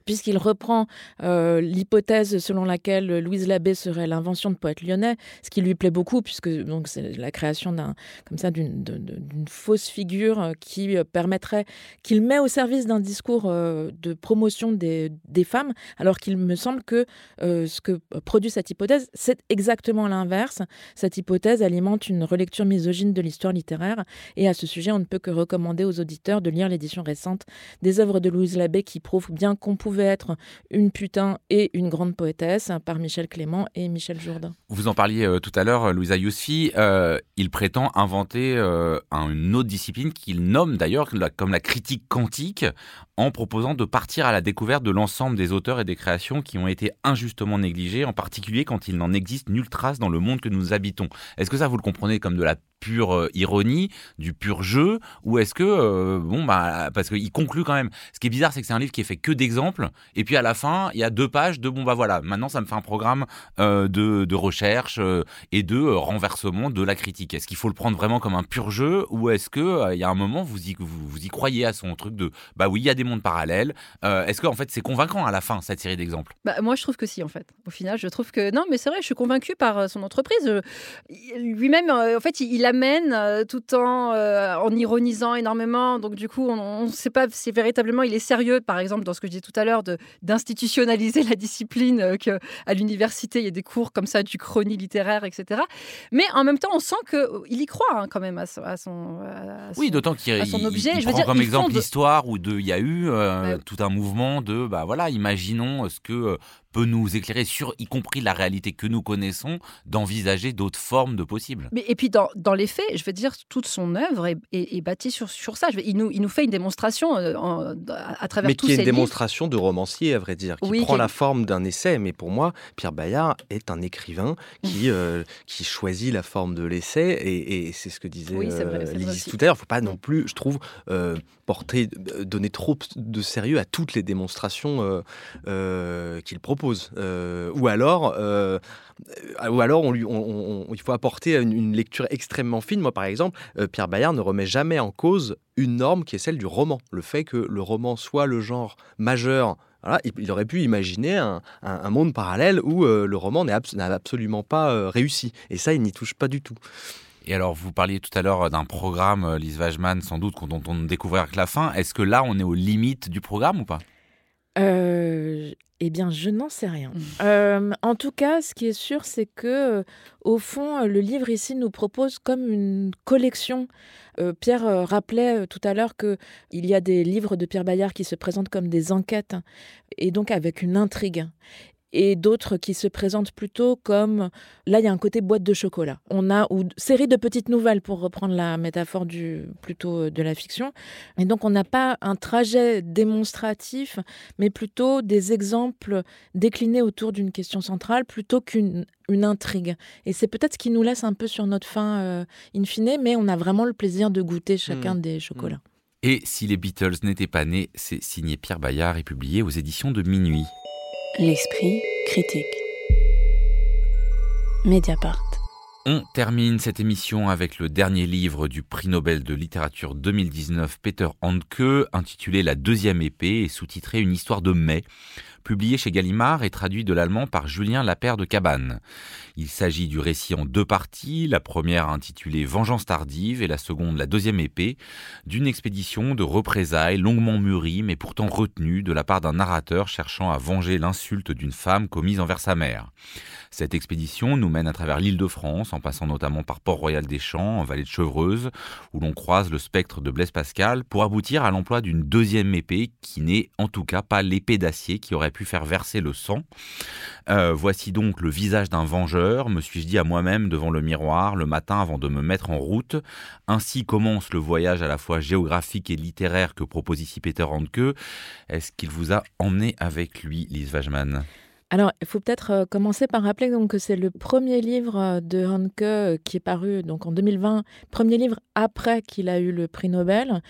puisqu'il reprend euh, l'hypothèse selon laquelle Louise Labbé serait l'invention de poète lyonnais, ce qui lui plaît beaucoup, puisque c'est la création d'un comme ça d'une fausse figure euh, qui euh, permettrait qu'il met au service d'un discours de promotion des, des femmes, alors qu'il me semble que ce que produit cette hypothèse, c'est exactement l'inverse. Cette hypothèse alimente une relecture misogyne de l'histoire littéraire, et à ce sujet, on ne peut que recommander aux auditeurs de lire l'édition récente des œuvres de Louise Labbé qui prouvent bien qu'on pouvait être une putain et une grande poétesse par Michel Clément et Michel Jourdain. Vous en parliez euh, tout à l'heure, Louisa Yousfi. Euh, il prétend inventer euh, une autre discipline qu'il nomme d'ailleurs comme la critique quantique en proposant de partir à la découverte de l'ensemble des auteurs et des créations qui ont été injustement négligés, en particulier quand il n'en existe nulle trace dans le monde que nous habitons. Est-ce que ça vous le comprenez comme de la pure euh, ironie, du pur jeu, ou est-ce que, euh, bon, bah, parce qu'il conclut quand même. Ce qui est bizarre, c'est que c'est un livre qui est fait que d'exemples, et puis à la fin, il y a deux pages de, bon, bah voilà, maintenant ça me fait un programme euh, de, recherche et de renversement de la critique. Est-ce qu'il faut le prendre vraiment comme un pur jeu, ou est-ce que il y a un moment, vous y, vous, y croyez à son truc de, bah oui, il y a des mondes parallèles. est-ce que, en fait, c'est convaincant à la fin, cette série d'exemples? Bah, Moi, je trouve que si, en fait. Au final, je trouve que, non, mais c'est vrai, je suis convaincu par son entreprise. Lui-même, en fait, il, il amène euh, tout en, euh, en ironisant énormément. Donc, du coup, on ne sait pas si véritablement il est sérieux, par exemple, dans ce que je disais tout à l'heure, d'institutionnaliser la discipline, euh, qu'à l'université, il y a des cours comme ça, du chronie littéraire, etc. Mais en même temps, on sent qu'il y croit hein, quand même à, son, à son, Oui, d'autant qu'il objet. Il, je prend comme exemple l'histoire où il y a eu tout un mouvement de, bah voilà, imaginons ce que peut nous éclairer sur, y compris la réalité que nous connaissons, d'envisager d'autres formes de possibles. Mais, et puis dans, dans, les faits, je veux dire, toute son œuvre est, est, bâtie sur, sur ça. Je il, nous, il nous fait une démonstration euh, à travers mais tous ces Mais qui est une démonstration de romancier, à vrai dire, qui prend la forme d'un essai. Mais pour moi, Pierre Bayard est un écrivain qui, euh, qui choisit la forme de l'essai. Et, c'est ce que disait oui, euh, tout à l'heure. Il ne faut pas non plus, je trouve, porter, donner trop de sérieux à toutes les démonstrations qu'il propose. Euh, ou alors, euh, ou alors on lui, il faut apporter une, lecture extrêmement fine. Moi, par exemple, euh, Pierre Bayard ne remet jamais en cause une norme qui est celle du roman. Le fait que le roman soit le genre majeur il, aurait pu imaginer un, monde parallèle où le roman n'a absolument pas réussi. Et ça, il n'y touche pas du tout. Et alors, vous parliez tout à l'heure d'un programme, Lise Wajman, sans doute, dont on ne découvrira que la fin. Est-ce que là, on est aux limites du programme ou pas? Eh bien, je n'en sais rien. Mmh. Euh, en tout cas, ce qui est sûr, c'est que, euh, au fond, le livre ici nous propose comme une collection. Euh, Pierre rappelait tout à l'heure qu'il y a des livres de Pierre Bayard qui se présentent comme des enquêtes, et donc avec une intrigue et d'autres qui se présentent plutôt comme là il y a un côté boîte de chocolat. On a ou série de petites nouvelles pour reprendre la métaphore du plutôt euh, de la fiction et donc on n'a pas un trajet démonstratif mais plutôt des exemples déclinés autour d'une question centrale plutôt qu'une une intrigue. Et c'est peut-être ce qui nous laisse un peu sur notre faim euh, in fine, mais on a vraiment le plaisir de goûter chacun mmh. des chocolats. Mmh. Et si les Beatles n'étaient pas nés, c'est signé Pierre Bayard et publié aux éditions de Minuit. L'esprit critique. Mediapart. On termine cette émission avec le dernier livre du prix Nobel de littérature 2019 Peter Handke, intitulé La deuxième épée et sous-titré Une histoire de mai, publié chez Gallimard et traduit de l'allemand par Julien Lapère de Cabane. Il s'agit du récit en deux parties, la première intitulée Vengeance tardive et la seconde La deuxième épée, d'une expédition de représailles longuement mûrie mais pourtant retenue de la part d'un narrateur cherchant à venger l'insulte d'une femme commise envers sa mère. Cette expédition nous mène à travers l'île de France, en passant notamment par Port-Royal des Champs, en vallée de Chevreuse, où l'on croise le spectre de Blaise Pascal, pour aboutir à l'emploi d'une deuxième épée qui n'est en tout cas pas l'épée d'acier qui aurait pu faire verser le sang. Euh, voici donc le visage d'un vengeur, me suis-je dit à moi-même devant le miroir le matin avant de me mettre en route. Ainsi commence le voyage à la fois géographique et littéraire que propose ici Peter Handke. Est-ce qu'il vous a emmené avec lui, Lise Wajman alors, il faut peut-être euh, commencer par rappeler donc, que c'est le premier livre euh, de Hanke euh, qui est paru donc, en 2020, premier livre après qu'il a eu le prix Nobel,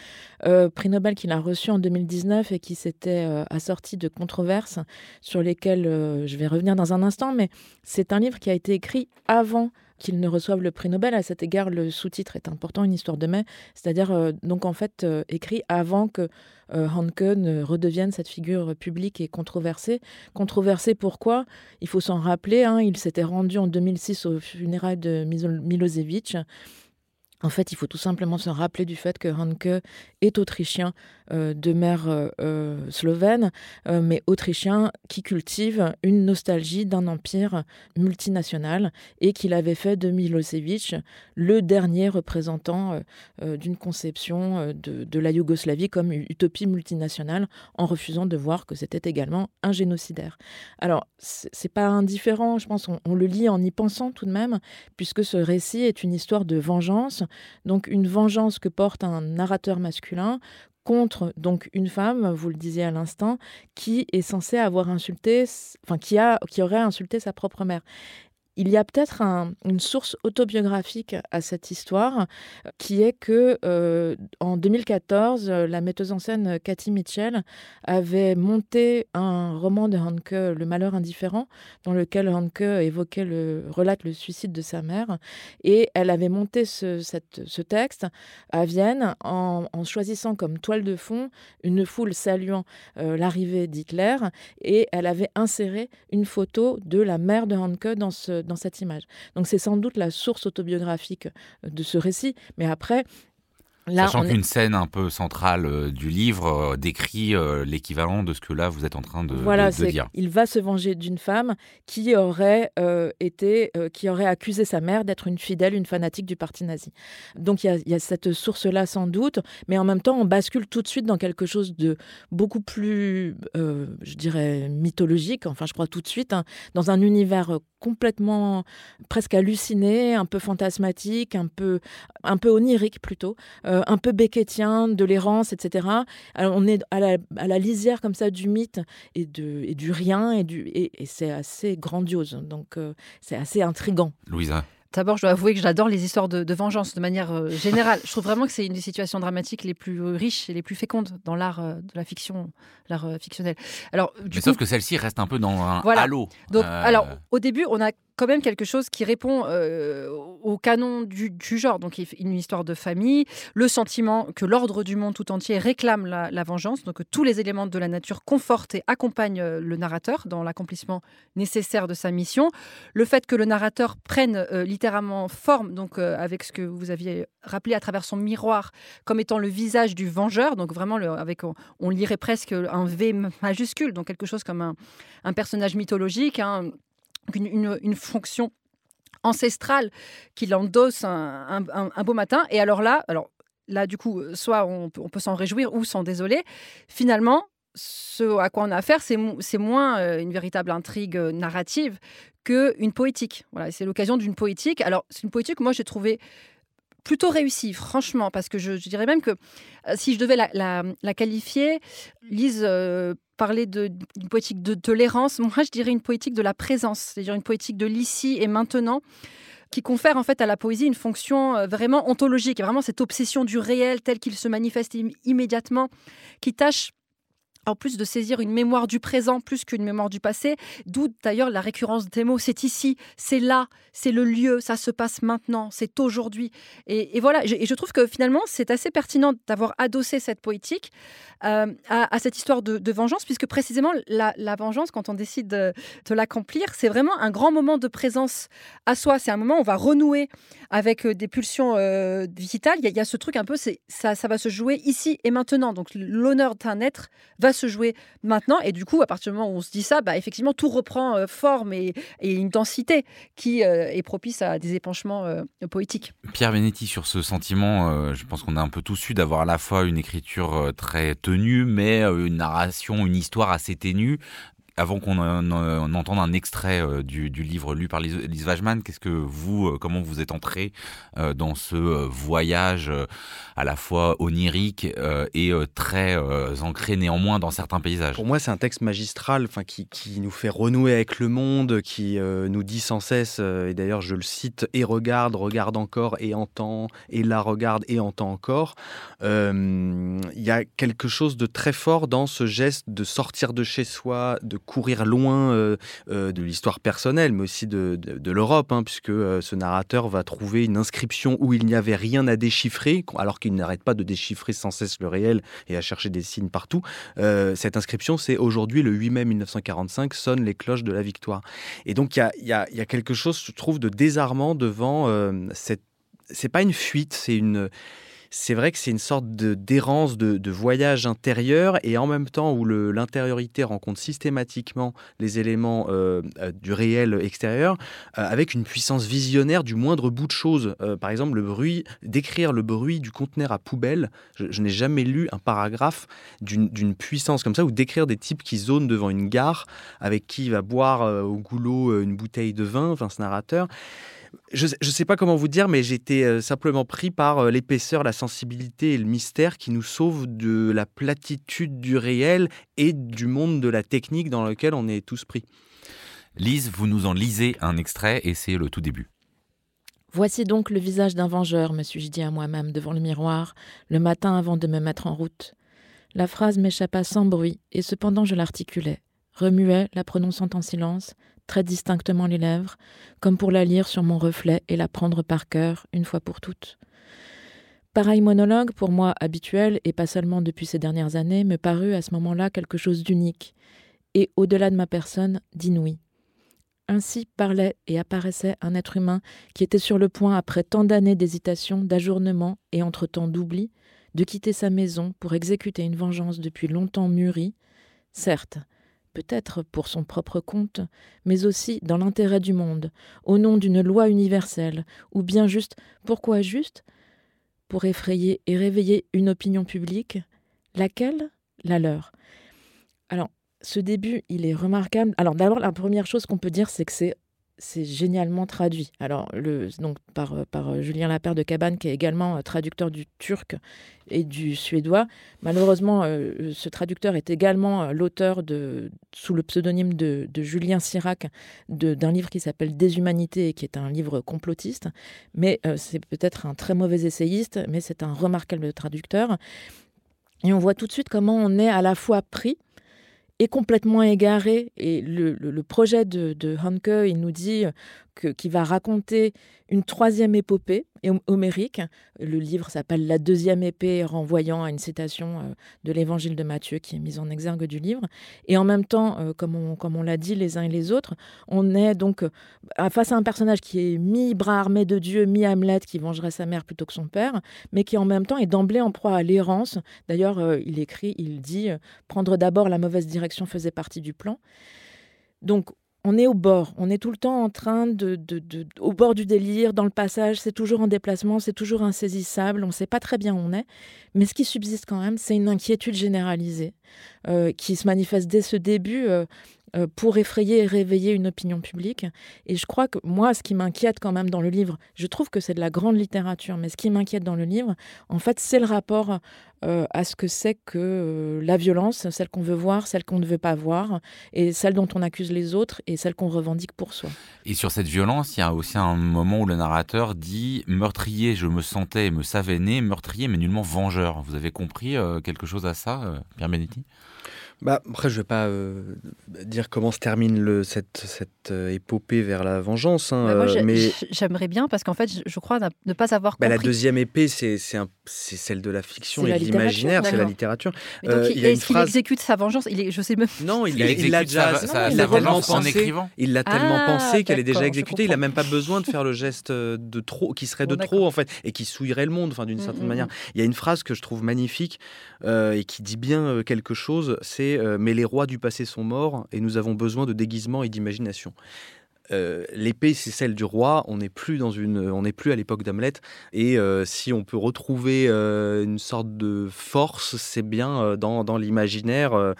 prix Nobel qu'il a reçu en 2019 et qui s'était assorti de controverses sur lesquelles je vais revenir dans un instant, mais c'est un livre qui a été écrit avant qu'il ne reçoive le prix Nobel. À cet égard, le sous-titre est important, une histoire de mai, c'est-à-dire donc en fait écrit avant que euh, Hanke ne redevienne cette figure publique et controversée. Controversée pourquoi? Il faut s'en rappeler, hein, il s'était rendu en 2006 au funérailles de Milosevic. En fait, il faut tout simplement se rappeler du fait que Hanke est autrichien euh, de mère euh, euh, slovène, mais autrichien qui cultive une nostalgie d'un empire multinational et qu'il avait fait de Milosevic le dernier représentant d'une conception de, la Yougoslavie comme utopie multinationale en refusant de voir que c'était également un génocidaire. Alors, c'est pas indifférent, je pense, on le lit en y pensant tout de même, puisque ce récit est une histoire de vengeance, donc une vengeance que porte un narrateur masculin contre donc une femme, vous le disiez à l'instant, qui est censée avoir insulté, enfin qui a, qui aurait insulté sa propre mère. Il y a peut-être une source autobiographique à cette histoire, qui est que euh, en 2014, la metteuse en scène Cathy Mitchell avait monté un roman de Hanke, Le Malheur indifférent, dans lequel Hanke évoquait le relate le suicide de sa mère, et elle avait monté ce, texte à Vienne en, choisissant comme toile de fond une foule saluant euh, l'arrivée d'Hitler, et elle avait inséré une photo de la mère de Hanke dans ce dans cette image. Donc c'est sans doute la source autobiographique de ce récit, mais après, Sachant qu'une scène un peu centrale euh, du livre euh, décrit euh, l'équivalent de ce que là vous êtes en train de, voilà, de, dire. Il va se venger d'une femme qui aurait été, qui aurait accusé sa mère d'être une fidèle, une fanatique du parti nazi. Donc il y, a, cette source-là sans doute, mais en même temps on bascule tout de suite dans quelque chose de beaucoup plus, je dirais, mythologique. Enfin, je crois tout de suite hein, dans un univers complètement presque halluciné, un peu fantasmatique, un peu, un peu onirique plutôt. Euh, un peu beckettien, de l'errance, etc. Alors, on est à la, lisière comme ça du mythe et, de, et du rien, et, du, et, c'est assez grandiose. Donc, euh, c'est assez intrigant. Louisa D'abord, je dois avouer que j'adore les histoires de, vengeance de manière euh, générale. je trouve vraiment que c'est une des situations dramatiques les plus riches et les plus fécondes dans l'art de la fiction, l'art fictionnel. Alors, Mais sauf que celle-ci reste un peu dans un halo. Donc, alors, au début, on a quand même quelque chose qui répond au canon du, genre. Donc, une histoire de famille, le sentiment que l'ordre du monde tout entier réclame la, vengeance, donc que tous les éléments de la nature confortent et accompagnent le narrateur dans l'accomplissement nécessaire de sa mission. Le fait que le narrateur prenne littéralement forme, donc avec ce que vous aviez rappelé à travers son miroir, comme étant le visage du vengeur, donc vraiment avec on, lirait presque un V majuscule, donc quelque chose comme un, personnage mythologique, hein, une, fonction ancestrale qu'il endosse un, beau matin. Et alors là, alors là du coup, soit on, peut s'en réjouir ou s'en désoler. Finalement, ce à quoi on a affaire, c'est moins euh, une véritable intrigue euh, narrative qu'une poétique. Voilà, c'est l'occasion d'une poétique. Alors, c'est une poétique, moi, j'ai trouvé plutôt réussi, franchement, parce que je, dirais même que euh, si je devais la, qualifier, Lise euh, parlait d'une poétique de tolérance, moi je dirais une poétique de la présence, c'est-à-dire une poétique de l'ici et maintenant qui confère en fait à la poésie une fonction euh, vraiment ontologique, vraiment cette obsession du réel tel qu'il se manifeste immédiatement, qui tâche en plus de saisir une mémoire du présent plus qu'une mémoire du passé, d'où d'ailleurs la récurrence des mots. C'est ici, c'est là, c'est le lieu, ça se passe maintenant, c'est aujourd'hui. Et, voilà, et je trouve que finalement, c'est assez pertinent d'avoir adossé cette poétique euh, à, cette histoire de, vengeance, puisque précisément la, vengeance, quand on décide de, l'accomplir, c'est vraiment un grand moment de présence à soi. C'est un moment où on va renouer avec euh, des pulsions euh, vitales. Il y, a, ce truc un peu, ça, ça va se jouer ici et maintenant. Donc l'honneur d'un être va se jouer maintenant. Et du coup, à partir du moment où on se dit ça, bah, effectivement, tout reprend forme et, une densité qui est propice à des épanchements poétiques. Pierre Benetti, sur ce sentiment, je pense qu'on a un peu tous su d'avoir à la fois une écriture très tenue, mais euh, une narration, une histoire assez ténue, avant qu'on entende un extrait euh, du, livre lu par Lise Wajman, qu'est-ce que vous, euh, comment vous êtes entré euh, dans ce voyage à la fois onirique et très ancré néanmoins dans certains paysages? Pour moi, c'est un texte magistral, enfin qui, qui, nous fait renouer avec le monde, qui nous dit sans cesse, et d'ailleurs je le cite, et regarde, regarde encore, et entend, et la regarde, et entend encore. Il y a quelque chose de très fort dans ce geste de sortir de chez soi, de courir loin euh, euh, de l'histoire personnelle, mais aussi de, l'Europe, hein, puisque euh, ce narrateur va trouver une inscription où il n'y avait rien à déchiffrer, alors qu'il n'arrête pas de déchiffrer sans cesse le réel et à chercher des signes partout. cette inscription, c'est aujourd'hui, le 8 mai 1945, sonnent les cloches de la victoire. Et donc, il y a, quelque chose, je trouve, de désarmant devant cette... C'est pas une fuite, c'est une c'est vrai que c'est une sorte d'errance, de, de, voyage intérieur, et en même temps où l'intériorité rencontre systématiquement les éléments euh, euh, du réel extérieur, euh, avec une puissance visionnaire du moindre bout de chose. par exemple, le bruit, décrire le bruit du conteneur à poubelle, je, n'ai jamais lu un paragraphe d'une puissance comme ça, ou décrire des types qui zonent devant une gare, avec qui il va boire au goulot une bouteille de vin, enfin ce narrateur je ne sais pas comment vous dire, mais j'étais euh, simplement pris par euh, l'épaisseur, la sensibilité et le mystère qui nous sauvent de la platitude du réel et du monde de la technique dans lequel on est tous pris. Lise, vous nous en lisez un extrait et c'est le tout début. Voici donc le visage d'un vengeur, me suis-je dit à moi-même devant le miroir, le matin avant de me mettre en route. La phrase m'échappa sans bruit, et cependant je l'articulais, remuais, la prononçant en silence, très distinctement les lèvres, comme pour la lire sur mon reflet et la prendre par cœur une fois pour toutes. Pareil monologue, pour moi habituel, et pas seulement depuis ces dernières années, me parut à ce moment-là quelque chose d'unique, et au-delà de ma personne, d'inouï. Ainsi parlait et apparaissait un être humain qui était sur le point, après tant d'années d'hésitation, d'ajournement et entre-temps d'oubli, de quitter sa maison pour exécuter une vengeance depuis longtemps mûrie, certes, peut-être pour son propre compte, mais aussi dans l'intérêt du monde, au nom d'une loi universelle, ou bien juste, pourquoi juste? Pour effrayer et réveiller une opinion publique, laquelle? La leur. Alors, ce début, il est remarquable. Alors d'abord, la première chose qu'on peut dire, c'est que c'est c'est génialement traduit. Alors, le, donc par, euh, par euh, Julien Lapère de Cabane, qui est également euh, traducteur du turc et du suédois. Malheureusement, ce traducteur est également l'auteur, de, sous le pseudonyme de, Julien Sirac, d'un livre qui s'appelle Déshumanité, qui est un livre complotiste. Mais c'est peut-être un très mauvais essayiste, mais c'est un remarquable traducteur. Et on voit tout de suite comment on est à la fois pris est complètement égaré. Et le, projet de, de Hanke, il nous dit qui va raconter une troisième épopée homérique. Le livre s'appelle La deuxième épée, renvoyant à une citation euh, de l'évangile de Matthieu qui est mise en exergue du livre. Et en même temps, euh, comme on, comme on l'a dit les uns et les autres, on est donc euh, face à un personnage qui est mi-bras armé de Dieu, mi-Hamlet qui vengerait sa mère plutôt que son père, mais qui en même temps est d'emblée en proie à l'errance. D'ailleurs, il écrit, il dit, prendre d'abord la mauvaise direction faisait partie du plan. Donc on est au bord, on est tout le temps en train de, au bord du délire, dans le passage, c'est toujours en déplacement, c'est toujours insaisissable, on ne sait pas très bien où on est, mais ce qui subsiste quand même, c'est une inquiétude généralisée euh, qui se manifeste dès ce début. Euh, pour effrayer et réveiller une opinion publique. Et je crois que moi, ce qui m'inquiète quand même dans le livre, je trouve que c'est de la grande littérature, mais ce qui m'inquiète dans le livre, en fait, c'est le rapport euh, à ce que c'est que euh, la violence, celle qu'on veut voir, celle qu'on ne veut pas voir, et celle dont on accuse les autres, et celle qu'on revendique pour soi. Et sur cette violence, il y a aussi un moment où le narrateur dit meurtrier, je me sentais et me savais né, meurtrier mais nullement vengeur. Vous avez compris quelque chose à ça, Pierre Benetti? Bah, après, je vais pas euh, dire comment se termine le, cette, cette euh, épopée vers la vengeance. Hein, bah, moi, mais j'aimerais bien parce qu'en fait, je, crois ne pas avoir compris. Bah, la deuxième épée, c'est celle de la fiction et de l'imaginaire, c'est la littérature. Euh, est-ce qu'il exécute sa vengeance? Il est, Je sais même. Non, il, il l'a déjà. en écrivant? Il l'a tellement ah, pensé qu'elle est déjà exécutée. Il n'a même pas besoin de faire le geste de trop, qui serait de trop en fait, et qui souillerait le monde, enfin d'une mm, certaine mm, manière. Mm. Il y a une phrase que je trouve magnifique et qui dit bien quelque chose. C'est euh, mais les rois du passé sont morts et nous avons besoin de déguisement et d'imagination. Euh, l'épée, c'est celle du roi. On n'est plus dans une, on n'est plus à l'époque d'Hamlet. Et euh, si on peut retrouver une sorte de force, c'est bien dans, dans l'imaginaire.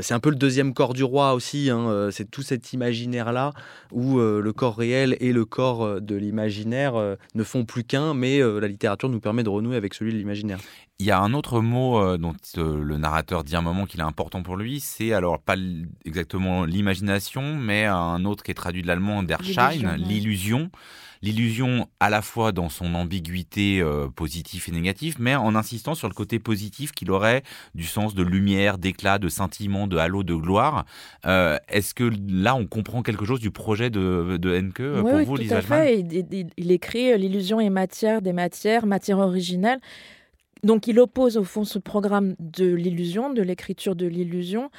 c'est un peu le deuxième corps du roi aussi. Hein. c'est tout cet imaginaire là où le corps réel et le corps de l'imaginaire ne font plus qu'un, mais la littérature nous permet de renouer avec celui de l'imaginaire. Il y a un autre mot euh, dont euh, le narrateur dit un moment qu'il est important pour lui, c'est alors pas exactement l'imagination, mais un autre qui est traduit de l'allemand, der Schein, l'illusion. L'illusion à la fois dans son ambiguïté euh, positive et négative, mais en insistant sur le côté positif qu'il aurait du sens de lumière, d'éclat, de sentiment, de halo, de gloire. Est-ce que là, on comprend quelque chose du projet de, de Henke pour oui, vous, tout à fait. Il, il écrit L'illusion est matière des matières, matière originelle. Donc il oppose au fond ce programme de l'illusion, de l'écriture de l'illusion,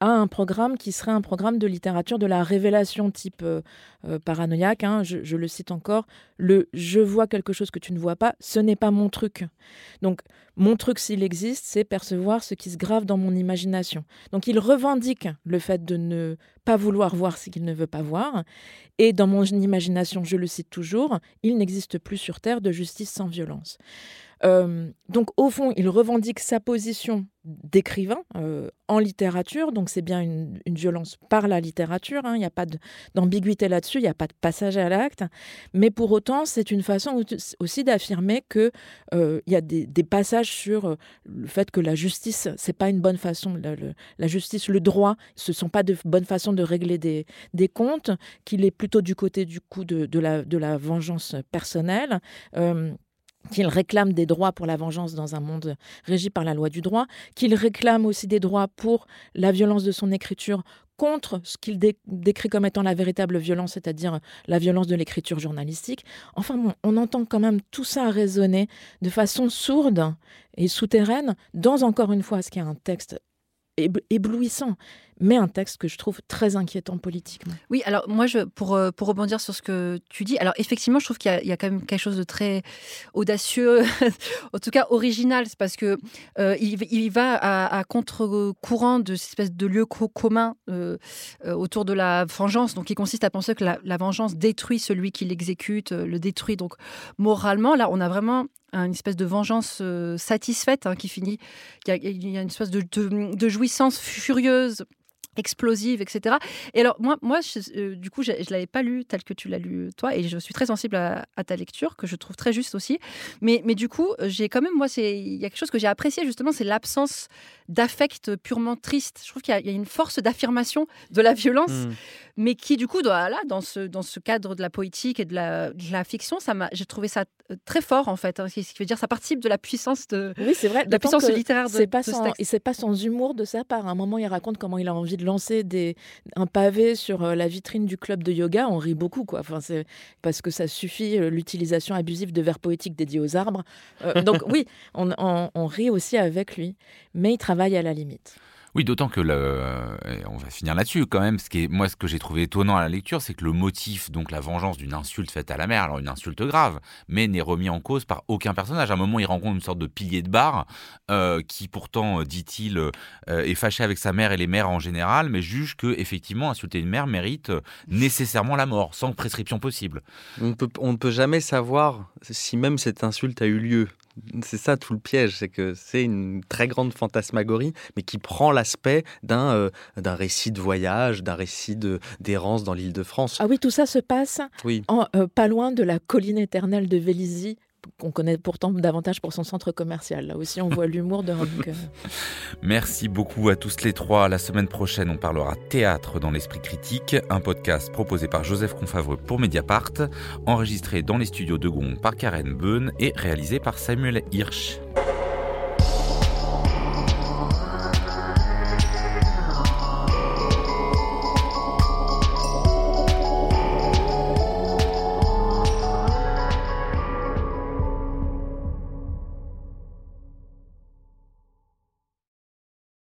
à un programme qui serait un programme de littérature de la révélation type euh, euh, paranoïaque. Hein. je, le cite encore, le je vois quelque chose que tu ne vois pas, ce n'est pas mon truc. Donc mon truc, s'il existe, c'est percevoir ce qui se grave dans mon imagination. Donc il revendique le fait de ne pas vouloir voir ce qu'il ne veut pas voir. Et dans mon imagination, je le cite toujours, il n'existe plus sur Terre de justice sans violence. Euh, donc au fond, il revendique sa position d'écrivain euh, en littérature, donc c'est bien une, violence par la littérature, hein. il n'y a pas d'ambiguïté là-dessus, il n'y a pas de passage à l'acte, mais pour autant c'est une façon aussi d'affirmer qu'il euh, y a des, passages sur le fait que la justice, c'est pas une bonne façon, la, justice, le droit, ce sont pas de bonnes façons de régler des, comptes, qu'il est plutôt du côté du coup de la vengeance personnelle qu'il réclame des droits pour la vengeance dans un monde régi par la loi du droit, qu'il réclame aussi des droits pour la violence de son écriture contre ce qu'il décrit comme étant la véritable violence, c'est-à-dire la violence de l'écriture journalistique. Enfin on entend quand même tout ça résonner de façon sourde et souterraine dans encore une fois ce qui est un texte éblouissant mais un texte que je trouve très inquiétant politiquement. Oui, alors moi, je, pour, euh, pour rebondir sur ce que tu dis, alors effectivement, je trouve qu'il y, a quand même quelque chose de très audacieux, en tout cas original, c'est parce que euh, il, va à, contre-courant de cette espèce de lieu commun euh, autour de la vengeance, donc qui consiste à penser que la, vengeance détruit celui qui l'exécute, le détruit. Donc moralement, là, on a vraiment une espèce de vengeance satisfaite hein, qui finit. Il y, a, une espèce de jouissance furieuse explosive, etc. Et alors, moi, moi euh, du coup, je ne l'avais pas lu tel que tu l'as lu toi, et je suis très sensible à, ta lecture, que je trouve très juste aussi. Mais, mais du coup, j'ai quand même, moi, il y a quelque chose que j'ai apprécié, justement, c'est l'absence d'affect purement triste. Je trouve qu'il y, a une force d'affirmation de la violence, mmh. mais qui, du coup, doit, là, dans ce, dans ce cadre de la poétique et de la, de la fiction, j'ai trouvé ça euh, très fort, en fait. Hein, ce qui veut dire ça participe de la puissance de, oui, c'est vrai, de la puissance littéraire de, pas, sans, et c'est pas sans humour de sa part. À un moment, il raconte comment il a envie de de lancer des, un pavé sur euh, la vitrine du club de yoga, on rit beaucoup, quoi. Enfin, c'est parce que ça suffit euh, l'utilisation abusive de vers poétiques dédiés aux arbres. donc oui, on, on rit aussi avec lui, mais il travaille à la limite. Oui, d'autant que le, on va finir là-dessus quand même. Ce qui est, moi, ce que j'ai trouvé étonnant à la lecture, c'est que le motif, donc la vengeance d'une insulte faite à la mère, alors une insulte grave, mais n'est remis en cause par aucun personnage. À un moment, il rencontre une sorte de pilier de bar euh, qui, pourtant, euh, dit-il, euh, est fâché avec sa mère et les mères en général, mais juge que effectivement, insulter une mère mérite nécessairement la mort, sans prescription possible. On ne peut jamais savoir si même cette insulte a eu lieu. C'est ça tout le piège, c'est que c'est une très grande fantasmagorie, mais qui prend l'aspect d'un euh, d'un récit de voyage, d'un récit d'errance dans l'île de France. Ah oui, tout ça se passe oui. En, euh, pas loin de la colline éternelle de Vélizy, qu'on connaît pourtant davantage pour son centre commercial. Là aussi, on voit l'humour de Rock. Merci beaucoup à tous les trois. La semaine prochaine, on parlera théâtre dans l'esprit critique, un podcast proposé par Joseph Confavreux pour Mediapart, enregistré dans les studios de Gond par Karen Beun et réalisé par Samuel Hirsch.